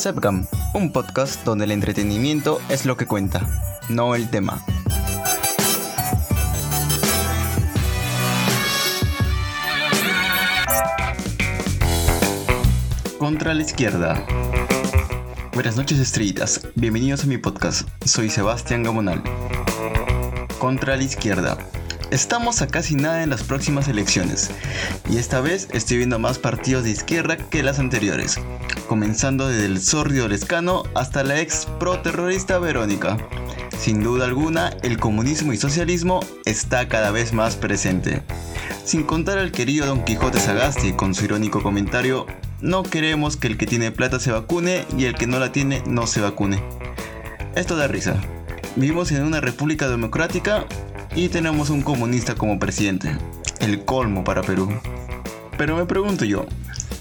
Sepcam, un podcast donde el entretenimiento es lo que cuenta, no el tema. Contra la izquierda. Buenas noches estrellitas, bienvenidos a mi podcast, soy Sebastián Gamonal. Contra la izquierda. Estamos a casi nada en las próximas elecciones, y esta vez estoy viendo más partidos de izquierda que las anteriores, comenzando desde el sordio lescano hasta la ex pro terrorista Verónica. Sin duda alguna, el comunismo y socialismo está cada vez más presente. Sin contar al querido Don Quijote Sagasti con su irónico comentario, no queremos que el que tiene plata se vacune y el que no la tiene no se vacune. Esto da risa. Vivimos en una república democrática y tenemos un comunista como presidente. El colmo para Perú. Pero me pregunto yo,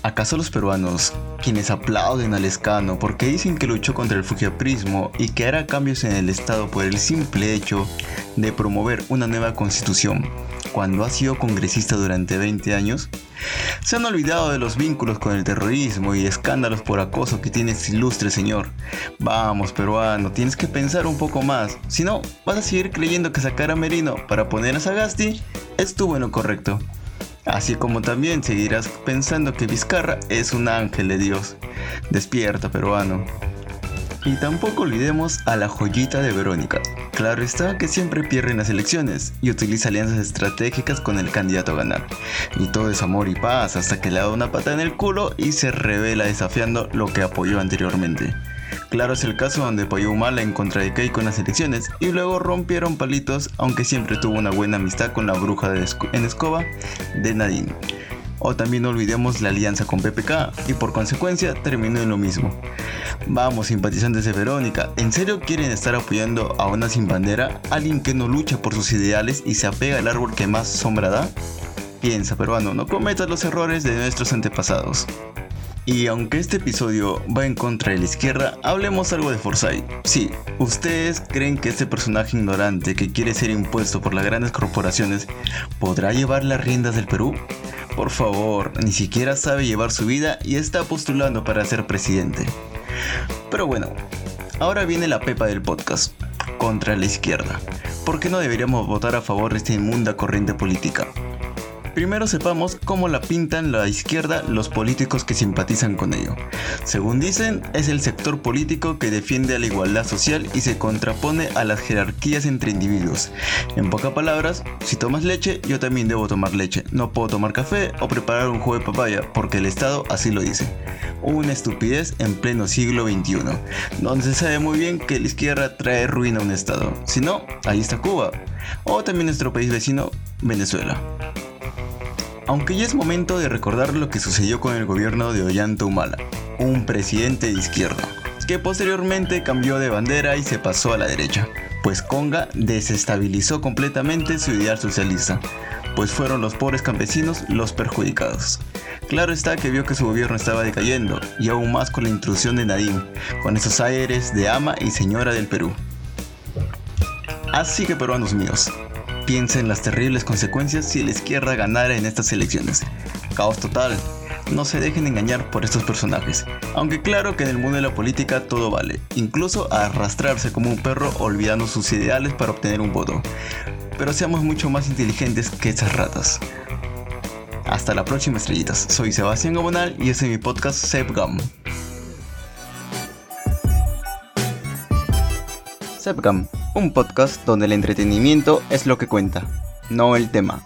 ¿acaso los peruanos, quienes aplauden al escano porque dicen que luchó contra el fujiaprismo y que hará cambios en el Estado por el simple hecho de promover una nueva constitución, cuando ha sido congresista durante 20 años, se han olvidado de los vínculos con el terrorismo y escándalos por acoso que tiene este ilustre señor. Vamos, peruano, tienes que pensar un poco más. Si no, vas a seguir creyendo que sacar a Merino para poner a Sagasti estuvo en lo correcto. Así como también seguirás pensando que Vizcarra es un ángel de Dios. Despierta, peruano. Y tampoco olvidemos a la joyita de Verónica. Claro está que siempre pierde en las elecciones y utiliza alianzas estratégicas con el candidato a ganar. Y todo es amor y paz hasta que le da una pata en el culo y se revela desafiando lo que apoyó anteriormente. Claro es el caso donde apoyó Humala en contra de Keiko en las elecciones y luego rompieron palitos aunque siempre tuvo una buena amistad con la bruja de en escoba de Nadine. O también no olvidemos la alianza con PPK y por consecuencia terminó en lo mismo. Vamos, simpatizantes de Verónica, ¿en serio quieren estar apoyando a una sin bandera? ¿Alguien que no lucha por sus ideales y se apega al árbol que más sombra da? Piensa, peruano, no cometas los errores de nuestros antepasados. Y aunque este episodio va en contra de la izquierda, hablemos algo de Forsyth. Sí, ¿ustedes creen que este personaje ignorante que quiere ser impuesto por las grandes corporaciones podrá llevar las riendas del Perú? Por favor, ni siquiera sabe llevar su vida y está postulando para ser presidente. Pero bueno, ahora viene la pepa del podcast, contra la izquierda. ¿Por qué no deberíamos votar a favor de esta inmunda corriente política? Primero sepamos cómo la pintan la izquierda los políticos que simpatizan con ello. Según dicen, es el sector político que defiende a la igualdad social y se contrapone a las jerarquías entre individuos. En pocas palabras, si tomas leche, yo también debo tomar leche. No puedo tomar café o preparar un jugo de papaya porque el Estado así lo dice. Una estupidez en pleno siglo XXI, donde se sabe muy bien que la izquierda trae ruina a un Estado. Si no, ahí está Cuba. O también nuestro país vecino, Venezuela. Aunque ya es momento de recordar lo que sucedió con el gobierno de Ollanta Humala, un presidente de izquierda, que posteriormente cambió de bandera y se pasó a la derecha, pues Conga desestabilizó completamente su ideal socialista, pues fueron los pobres campesinos los perjudicados. Claro está que vio que su gobierno estaba decayendo, y aún más con la intrusión de Nadine, con esos aires de ama y señora del Perú. Así que peruanos míos, piensa en las terribles consecuencias si la izquierda ganara en estas elecciones. Caos total. No se dejen engañar por estos personajes. Aunque claro que en el mundo de la política todo vale, incluso arrastrarse como un perro olvidando sus ideales para obtener un voto. Pero seamos mucho más inteligentes que esas ratas. Hasta la próxima estrellitas. Soy Sebastián Gobonal y este es mi podcast SEPGAM. SEPGAM un podcast donde el entretenimiento es lo que cuenta, no el tema.